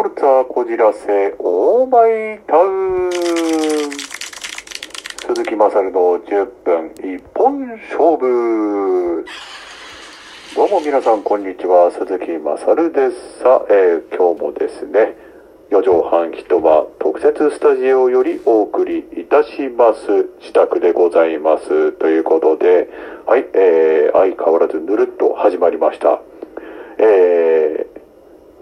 フォルツァこじらせオーマイタウン。鈴木まさるの10分一本勝負。どうも皆さんこんにちは。鈴木まさるです。さあ、えー今日もですね四畳半一間特設スタジオよりお送りいたします。自宅でございます。ということではい、えー相変わらずぬるっと始まりました。えー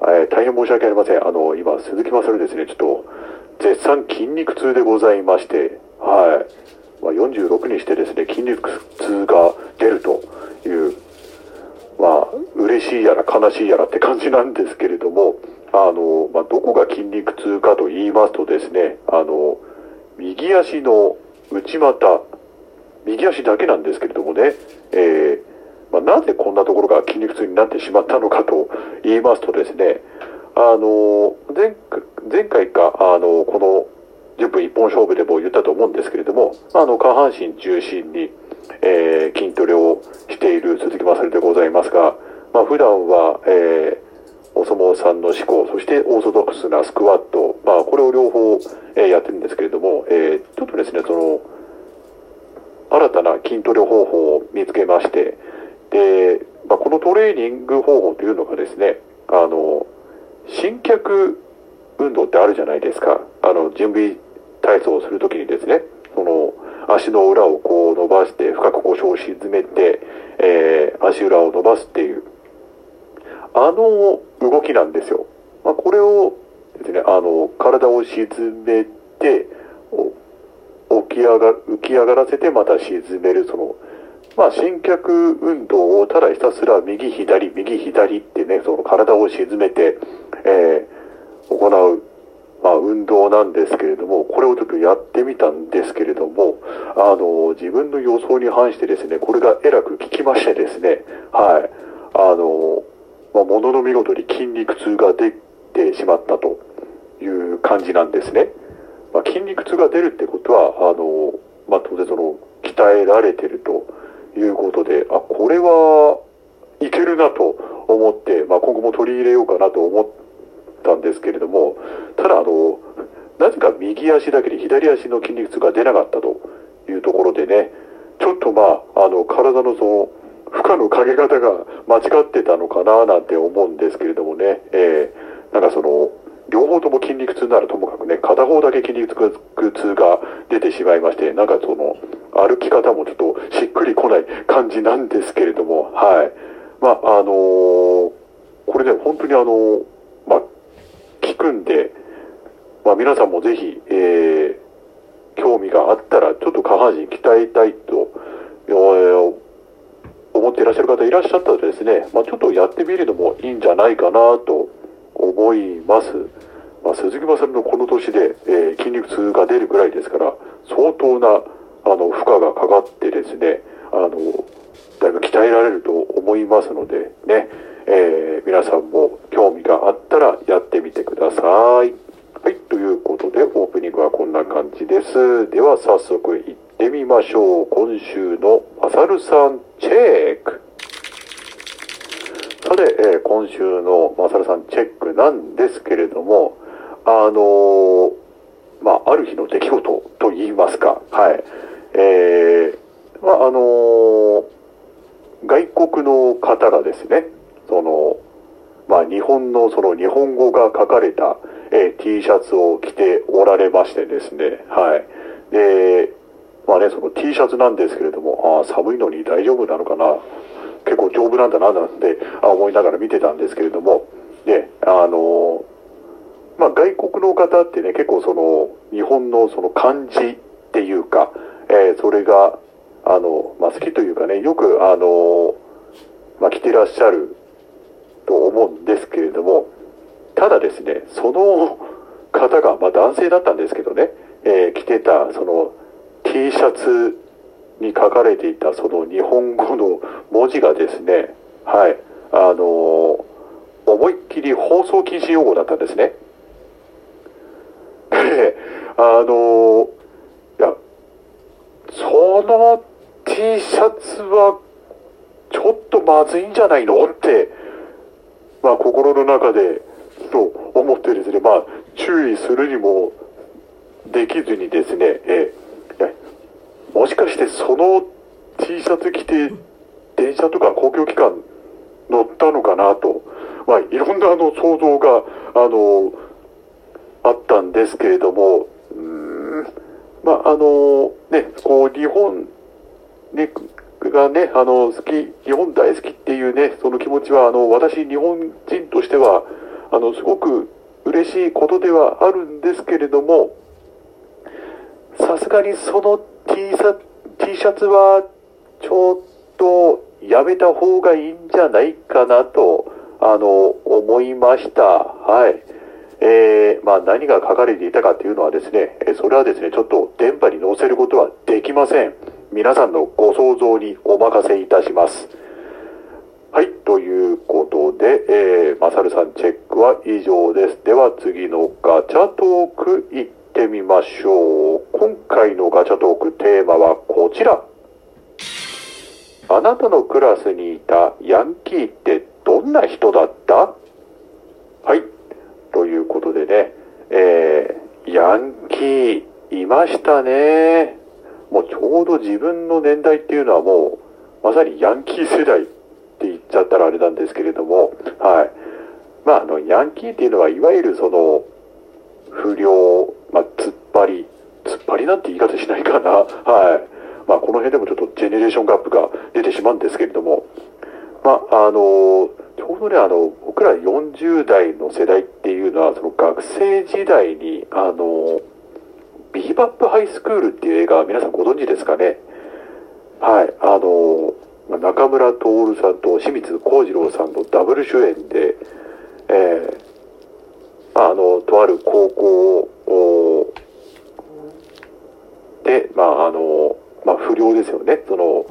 えー大変申し訳ありません。あの、今、鈴木まさるですね、ちょっと、絶賛筋肉痛でございまして、はい。まあ、46にしてですね、筋肉痛が出るという、まあ、嬉しいやら悲しいやらって感じなんですけれども、あの、まあ、どこが筋肉痛かと言いますとですね、あの、右足の内股、右足だけなんですけれどもね、えーまあ、なぜこんなところが筋肉痛になってしまったのかと言いますとですね、あの、前前回か、あの、この10分一本勝負でも言ったと思うんですけれども、あの、下半身中心に、えー筋トレをしている鈴木まさりでございますが、まあ、普段は、えーお相撲さんの思考、そしてオーソドックスなスクワット、まあ、これを両方、えーやってるんですけれども、えーちょっとですね、その、新たな筋トレ方法を見つけまして、で、まあ、このトレーニング方法というのがですね、あの、新脚運動ってあるじゃないですか。あの、準備体操をするときにですね、その、足の裏をこう伸ばして、深く腰を沈めて、えー足裏を伸ばすっていう、あの動きなんですよ。まあ、これをですね、あの、体を沈めて、起き上が、浮き上がらせてまた沈める、その、まあ、新脚運動をただひたすら右左、右左ってね、その体を沈めて、えー行う、まあ、運動なんですけれども、これをちょっとやってみたんですけれども、あの、自分の予想に反してですね、これがえらく効きましてですね、はい、あの、まあ、ものの見事に筋肉痛が出てしまったという感じなんですね。まあ、筋肉痛が出るってことは、あの、まあ、当然その、鍛えられてるということで、あ、これはいけるなと思って、まあ、今後も取り入れようかなと思ったんですけれども、ただあの、なぜか右足だけで左足の筋肉痛が出なかったというところでね、ちょっとまあ、あの、体のその、負荷のかけ方が間違ってたのかななんて思うんですけれどもね、えーなんかその、両方とも筋肉痛ならともかくね、片方だけ筋肉痛が出てしまいまして、なんかその、歩き方もちょっとしっくりこない感じなんですけれども、はい。まあ、あのーこれね、本当にあのーまあ、聞くんで、まあ、皆さんもぜひ、えー興味があったら、ちょっと下半身鍛えたいと、えー思っていらっしゃる方いらっしゃったらですね、まあ、ちょっとやってみるのもいいんじゃないかなと思います。まあ、鈴木まさるのこの年で、えー筋肉痛が出るぐらいですから、相当な、あの、負荷がかかってですね、あの、だいぶ鍛えられると思いますので、ね、えー皆さんも興味があったらやってみてください。はい、ということで、オープニングはこんな感じです。では、早速行ってみましょう。今週のまさるさんチェック。さて、えー今週のまさるさんチェックなんですけれども、あのまあ、ある日の出来事と言いますか、はい。えーまあ、あの外国の方がですね、その、まあ、日本のその日本語が書かれた、えー T シャツを着ておられましてですね、はい。で、まあね、その T シャツなんですけれども、ああ、寒いのに大丈夫なのかな、結構丈夫なんだな、なんて思いながら見てたんですけれども、ね、あのまあ、外国の方ってね、結構その、日本のその漢字っていうか、えーそれが、あの、まあ、好きというかね、よく、あの、まあ、着てらっしゃると思うんですけれども、ただですね、その 方が、まあ、男性だったんですけどね、えー着てた、その、T シャツに書かれていた、その日本語の文字がですね、はい、あの思いっきり放送禁止用語だったんですね。あのいや、その T シャツはちょっとまずいんじゃないの？って、まあ心の中でそう思ってですね、まあ、注意するにもできずにですね、え、もしかしてその T シャツ着て、電車とか公共機関乗ったのかなと、まあ、いろんなあの想像が、あの、あったんですけれども、まあ、あの、ね、こう、日本、ね、がね、あの、好き、日本大好きっていうね、その気持ちは、あの、私、日本人としては、あの、すごく嬉しいことではあるんですけれども、さすがにその T シャ T シャツは、ちょっとやめた方がいいんじゃないかなと、あの、思いました。はい。えー、まあ何が書かれていたかというのはですね、それはですね、ちょっと電波に載せることはできません。皆さんのご想像にお任せいたします。はい、ということで、えー、まさるさんチェックは以上です。では次のガチャトークいってみましょう。今回のガチャトークテーマはこちら。あなたのクラスにいたヤンキーってどんな人だった？はい。いうことでね、えー、ヤンキーいましたね。もうちょうど自分の年代っていうのはもう、まさにヤンキー世代って言っちゃったらあれなんですけれども、はい。まあ、あの、ヤンキーっていうのは、いわゆるその、不良、まあ、突っ張り、突っ張りなんて言い方しないかな。はい。まあ、この辺でもちょっとジェネレーションガップが出てしまうんですけれども、まあ、あの、ちょうどね、あの、僕ら40代の世代っていうのは、その学生時代に、あの、ビーバップハイスクールっていう映画、皆さんご存知ですかね？はい、あの、中村徹さんと清水幸次郎さんのダブル主演で、えー、あの、とある高校をで、まあ、あの、まあ、不良ですよね。その、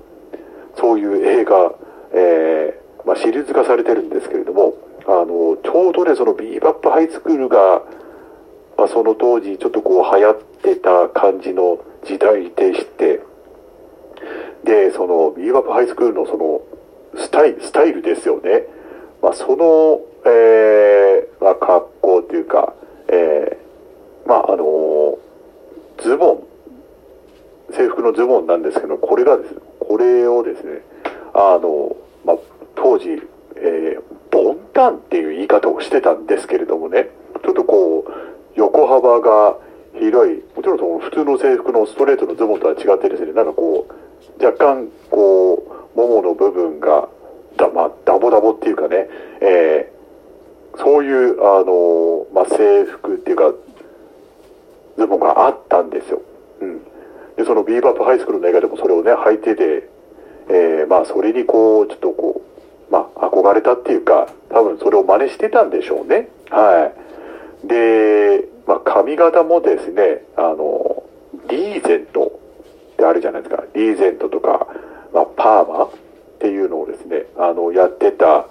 そういう映画、えー、まあ、シリーズ化されてるんですけれども、あの、ちょうどね、そのビーバップハイスクールが、まあ、その当時ちょっとこう流行ってた感じの時代でして、で、そのビーバップハイスクールのそのスタイル、スタイルですよね。まあ、その、えー、まあ、格好というか、えー、まあ、あのズボン、制服のズボンなんですけど、これがですね、これをですね、あの、まあ、当時、えー、ボンタンっていう言い方をしてたんですけれどもね、ちょっとこう、横幅が広い、もちろんその普通の制服のストレートのズボンとは違ってですね、なんかこう、若干こう、ももの部分が、だ、まあ、ダボダボっていうかね、えー、そういう、あの、まあ、制服っていうか、ズボンがあったんですよ。うん。で、そのビーバップハイスクールの映画でもそれをね、履いてて、えー、まあ、それにこう、ちょっとこう、まあ、憧れたっていうか、多分それを真似してたんでしょうね。はい。で、まあ、髪型もですね、あの、リーゼントってあるじゃないですか。リーゼントとか、まあ、パーマっていうのをですね、あの、やってた、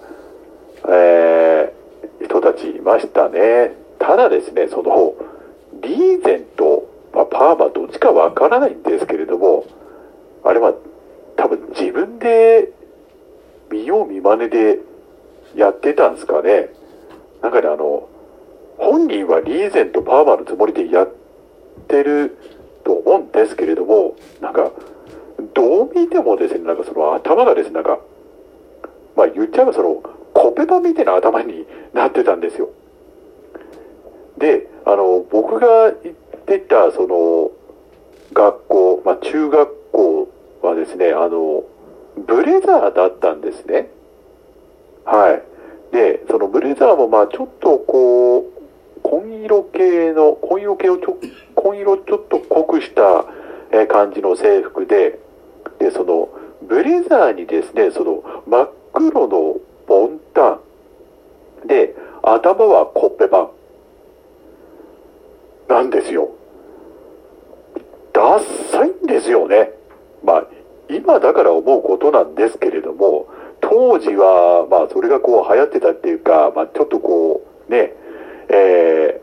えー、人たちいましたね。ただですね、その、リーゼント、まあ、パーマどっちかわからないんですけれども、あれは多分自分で見よう見真似でやってたんですかね。なんかね、あの、本人はリーゼントパーマのつもりでやってると思うんですけれども、なんか、どう見てもですね、なんかその頭がですね、なんか、まあ言っちゃえばその、コペパみたいな頭になってたんですよ。で、あの、僕が行ってた、その、学校、まあ中学校はですね、あの、ブレザーだったんですね。はい。で、そのブレザーもまあちょっとこう、紺色系の、紺色系をちょ、紺色ちょっと濃くした感じの制服で、で、その、ブレザーにですね、その、真っ黒のボンタン、で、頭はコッペパン。なんですよ。ダッサいんですよね。まあ、今だから思うことなんですけれども、当時は、まあ、それがこう流行ってたっていうか、まあ、ちょっとこう、ね、え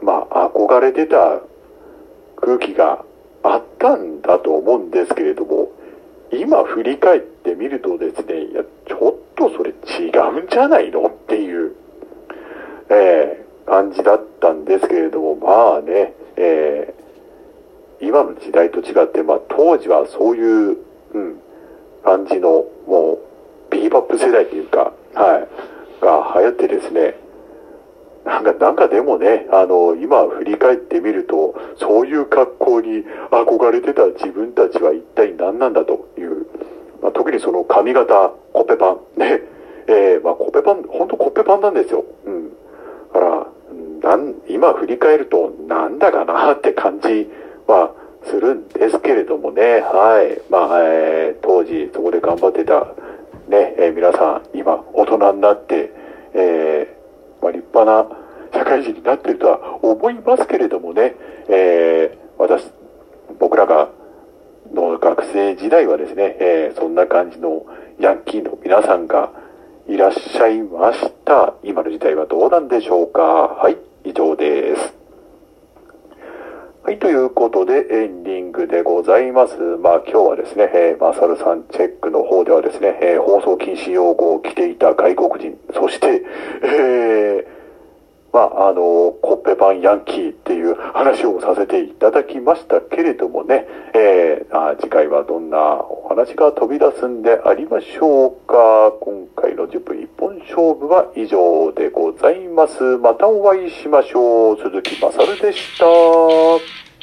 ー、まあ、憧れてた空気があったんだと思うんですけれども、今振り返ってみるとですね、いや、ちょっとそれ違うんじゃないのっていう、え感じだったんですけれども、まあね、えー、今の時代と違って、まあ当時はそういう、うん、感じの、もう、ビーバップ世代っていうか、はい、が流行ってですね、なんか、なんかでもね、あの、今振り返ってみると、そういう格好に憧れてた自分たちは一体何なんだという、まあ、特にその髪型、コッペパン、ね、えー、まあ、コッペパン、本当コッペパンなんですよ。うん。だから、なん、今振り返ると、なんだかなって感じはするんですけれどもね、はい。まあ、えー、当時そこで頑張ってた、ね、えー、皆さん、今、大人になって、えー、まあ、立派な社会人になっているとは思いますけれどもね、え、私、僕らがの学生時代はですね、え、そんな感じのヤンキーの皆さんがいらっしゃいました。今の時代はどうなんでしょうかはい、以上です。はい、ということでエンディングでございます。まあ今日はですね、えー、マサルさんチェックの方ではですね、えー、放送禁止用語を着ていた外国人、そして、えー、まあ、あの、コッペパンヤンキーっていう話をさせていただきましたけれどもね、えー、次回はどんなお話が飛び出すんでありましょうか。今回の10分一本勝負は以上でございます。またお会いしましょう。鈴木まさるでした。